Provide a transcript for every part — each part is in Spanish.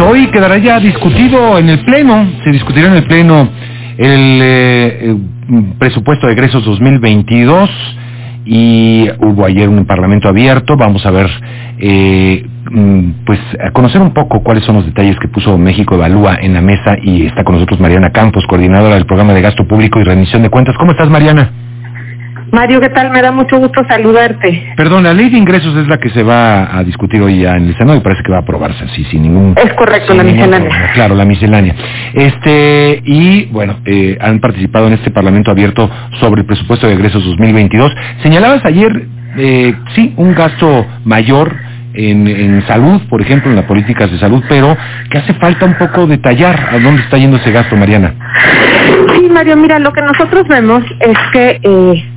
hoy quedará ya discutido en el Pleno, se discutirá en el Pleno el, eh, presupuesto de egresos 2022 y hubo ayer un parlamento abierto, vamos a ver, eh, mm, pues a conocer un poco cuáles son los detalles que puso México Evalúa en la mesa y está con nosotros Mariana Campos, coordinadora del programa de gasto público y rendición de cuentas. ¿Cómo estás Mariana? Mario, ¿qué tal? Me da mucho gusto saludarte. Perdón, la ley de ingresos es la que se va a discutir hoy ya en el Senado y parece que va a aprobarse así, sin ningún... Es correcto, la miscelánea. claro, la miscelánea. Este, y bueno, eh, han participado en este Parlamento abierto sobre el presupuesto de egresos 2022. Señalabas ayer, eh, sí, un gasto mayor en, en, salud, por ejemplo, en las políticas de salud, pero que hace falta un poco detallar a dónde está yendo ese gasto, Mariana. Sí, Mario, mira, lo que nosotros vemos es que eh,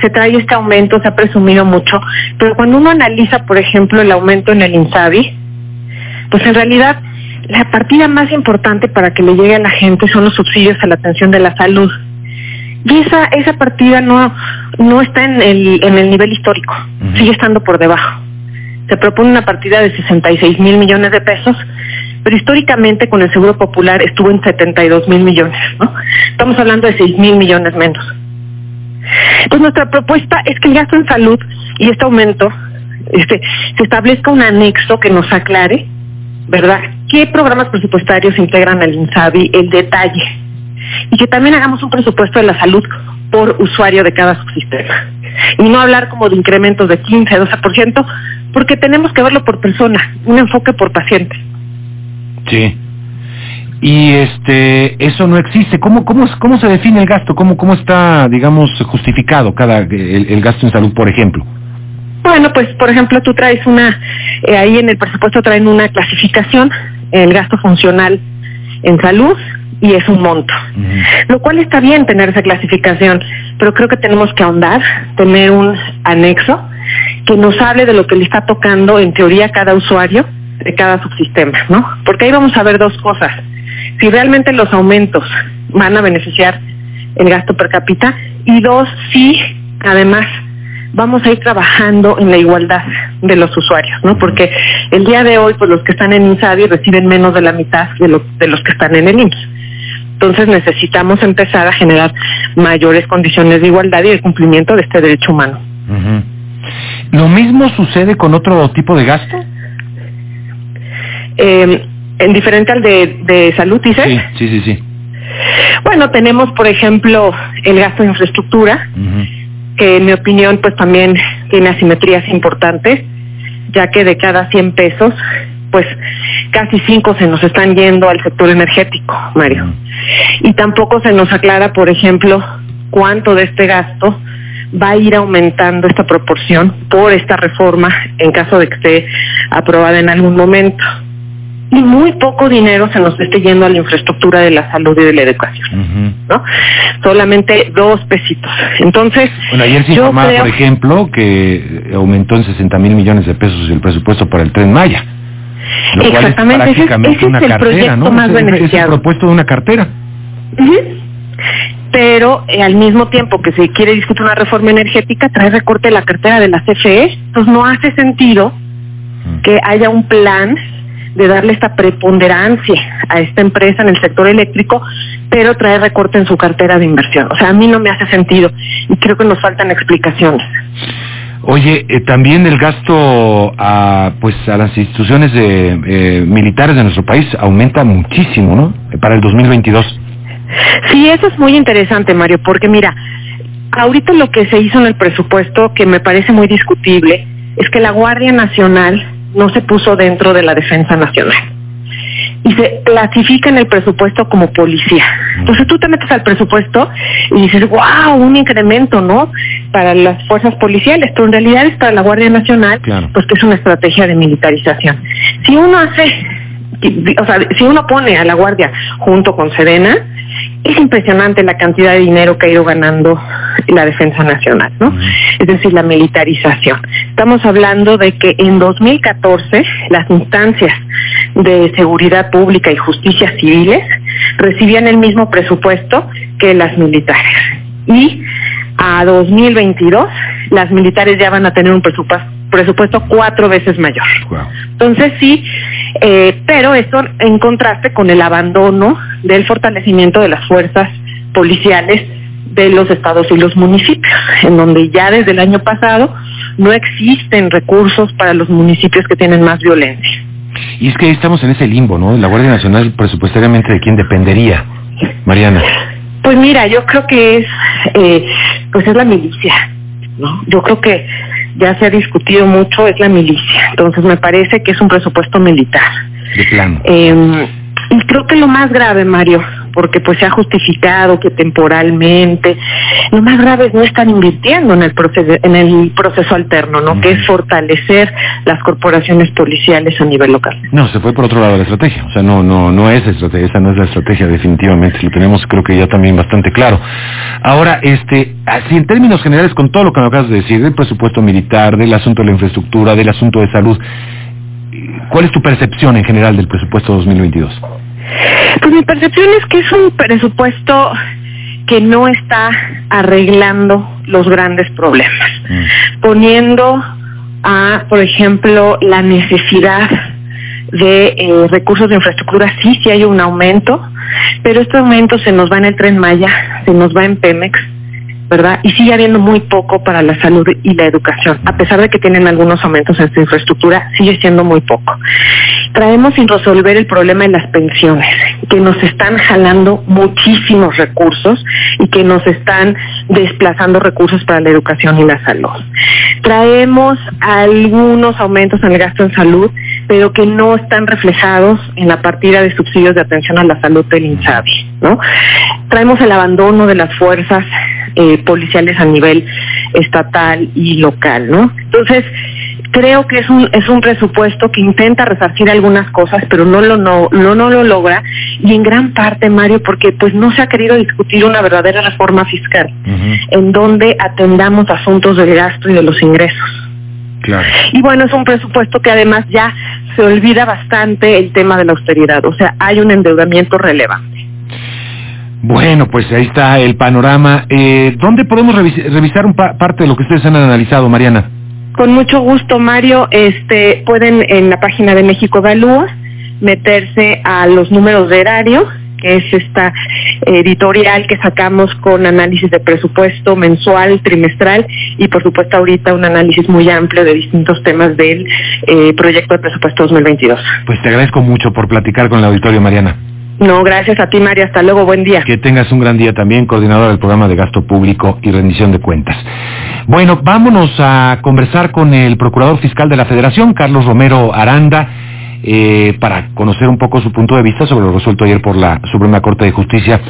se trae este aumento, se ha presumido mucho, pero cuando uno analiza, por ejemplo, el aumento en el INSABI, pues en realidad la partida más importante para que le llegue a la gente son los subsidios a la atención de la salud. Y esa, esa partida no, no está en el, en el nivel histórico, sigue estando por debajo. Se propone una partida de 66 mil millones de pesos, pero históricamente con el Seguro Popular estuvo en 72 mil millones, ¿no? Estamos hablando de 6 mil millones menos. Pues nuestra propuesta es que el gasto en salud y este aumento este, se establezca un anexo que nos aclare, ¿verdad?, qué programas presupuestarios integran al INSABI, el detalle, y que también hagamos un presupuesto de la salud por usuario de cada subsistema. Y no hablar como de incrementos de 15, 12%, porque tenemos que verlo por persona, un enfoque por paciente. Sí y este eso no existe. Cómo cómo cómo se define el gasto cómo cómo está digamos justificado cada el, gasto en salud por ejemplo bueno pues por ejemplo tú traes una eh, ahí en el presupuesto traen una clasificación el gasto funcional en salud y es un monto. Lo cual está bien tener esa clasificación pero creo que tenemos que ahondar tener un anexo que nos hable de lo que le está tocando en teoría cada usuario de cada subsistema, ¿no? Porque ahí vamos a ver dos cosas si realmente los aumentos van a beneficiar el gasto per cápita y dos, si además vamos a ir trabajando en la igualdad de los usuarios, ¿no? Porque el día de hoy, pues los que están en INSABI reciben menos de la mitad de, de los que están en el IMSS. Entonces necesitamos empezar a generar mayores condiciones de igualdad y de cumplimiento de este derecho humano. ¿Lo mismo sucede con otro tipo de gasto? Eh, en diferente al de, de salud, dices? Sí, sí, sí, sí. Bueno, tenemos, por ejemplo, el gasto de infraestructura, que en mi opinión, pues también tiene asimetrías importantes, ya que de cada 100 pesos, pues casi 5 se nos están yendo al sector energético, Mario. Y tampoco se nos aclara, por ejemplo, cuánto de este gasto va a ir aumentando esta proporción por esta reforma en caso de que esté aprobada en algún momento y muy poco dinero se nos esté yendo a la infraestructura de la salud y de la educación, ¿no? Solamente dos pesitos. Entonces, bueno, ayer se informaba, por ejemplo, que aumentó en 60 mil millones de pesos el presupuesto para el Tren Maya. Exactamente, ese, es una el proyecto más beneficiado. propuesto de una cartera. Pero eh, al mismo tiempo que se quiere discutir una reforma energética, trae recorte de la cartera de la CFE. Entonces no hace sentido que haya un plan de darle esta preponderancia a esta empresa en el sector eléctrico, pero trae recorte en su cartera de inversión. O sea, a mí no me hace sentido y creo que nos faltan explicaciones. Oye, eh, también el gasto a pues a las instituciones de, eh, militares de nuestro país aumenta muchísimo, ¿no? Para el 2022. Sí, eso es muy interesante, Mario, porque mira, ahorita lo que se hizo en el presupuesto que me parece muy discutible es que la Guardia Nacional no se puso dentro de la defensa nacional. Y se clasifica en el presupuesto como policía. Entonces tú te metes al presupuesto y dices, wow, un incremento, ¿no? Para las fuerzas policiales, pero en realidad es para la Guardia Nacional, pues que es una estrategia de militarización. Si uno hace, o sea, si uno pone a la Guardia junto con Sedena, es impresionante la cantidad de dinero que ha ido ganando la defensa nacional, ¿no? Es decir, la militarización. Estamos hablando de que en 2014 las instancias de seguridad pública y justicia civiles recibían el mismo presupuesto que las militares. Y a 2022 las militares ya van a tener un presupuesto, presupuesto cuatro veces mayor. Entonces sí, Eh, pero eso en contraste con el abandono del fortalecimiento de las fuerzas policiales de los estados y los municipios, en donde ya desde el año pasado no existen recursos para los municipios que tienen más violencia. Y es que estamos en ese limbo, ¿no? La Guardia Nacional presupuestariamente de quién dependería, Mariana. Pues mira, yo creo que es, eh, pues es la milicia, ¿no? Yo creo que ya se ha discutido mucho, es la milicia. Entonces me parece que es un presupuesto militar. De plano. Eh, y creo que lo más grave, Mario, porque pues se ha justificado que temporalmente, lo más grave es no estar invirtiendo en el proceso, en el proceso alterno, ¿no? Que es fortalecer las corporaciones policiales a nivel local. No, se fue por otro lado la estrategia, o sea, no, no, no es estrategia, esa no es la estrategia definitivamente, lo tenemos creo que ya también bastante claro. Ahora, este, así en términos generales, con todo lo que me acabas de decir, del presupuesto militar, del asunto de la infraestructura, del asunto de salud, ¿cuál es tu percepción en general del presupuesto 2022? Pues mi percepción es que es un presupuesto que no está arreglando los grandes problemas, mm. poniendo a, por ejemplo, la necesidad de eh, recursos de infraestructura, sí, sí hay un aumento, pero este aumento se nos va en el tren Maya, se nos va en Pemex, ¿verdad? Y sigue habiendo muy poco para la salud y la educación. A pesar de que tienen algunos aumentos en su infraestructura, sigue siendo muy poco. Traemos sin resolver el problema de las pensiones, que nos están jalando muchísimos recursos y que nos están desplazando recursos para la educación y la salud. Traemos algunos aumentos en el gasto en salud, pero que no están reflejados en la partida de subsidios de atención a la salud del INSABI, ¿no? Traemos el abandono de las fuerzas eh, policiales a nivel estatal y local, ¿no? Entonces, creo que es un es un presupuesto que intenta resarcir algunas cosas pero no lo no, no no lo logra. Y en gran parte Mario porque pues no se ha querido discutir una verdadera reforma fiscal en donde atendamos asuntos del gasto y de los ingresos. Claro. y bueno es un presupuesto que además ya se olvida bastante el tema de la austeridad. O sea hay un endeudamiento relevante bueno, pues ahí está el panorama. Eh, ¿Dónde podemos revisar un parte de lo que ustedes han analizado, Mariana? Con mucho gusto, Mario. Este, pueden en la página de México Evalúa meterse a los números de erario, que es esta editorial que sacamos con análisis de presupuesto mensual, trimestral y por supuesto ahorita un análisis muy amplio de distintos temas del eh, proyecto de presupuesto 2022. Pues te agradezco mucho por platicar con el auditorio, Mariana. No, gracias a ti, María. Hasta luego. Buen día. Que tengas un gran día también, coordinadora del programa de gasto público y rendición de cuentas. Bueno, vámonos a conversar con el procurador fiscal de la Federación, Carlos Romero Aranda, eh, para conocer un poco su punto de vista sobre lo resuelto ayer por la Suprema Corte de Justicia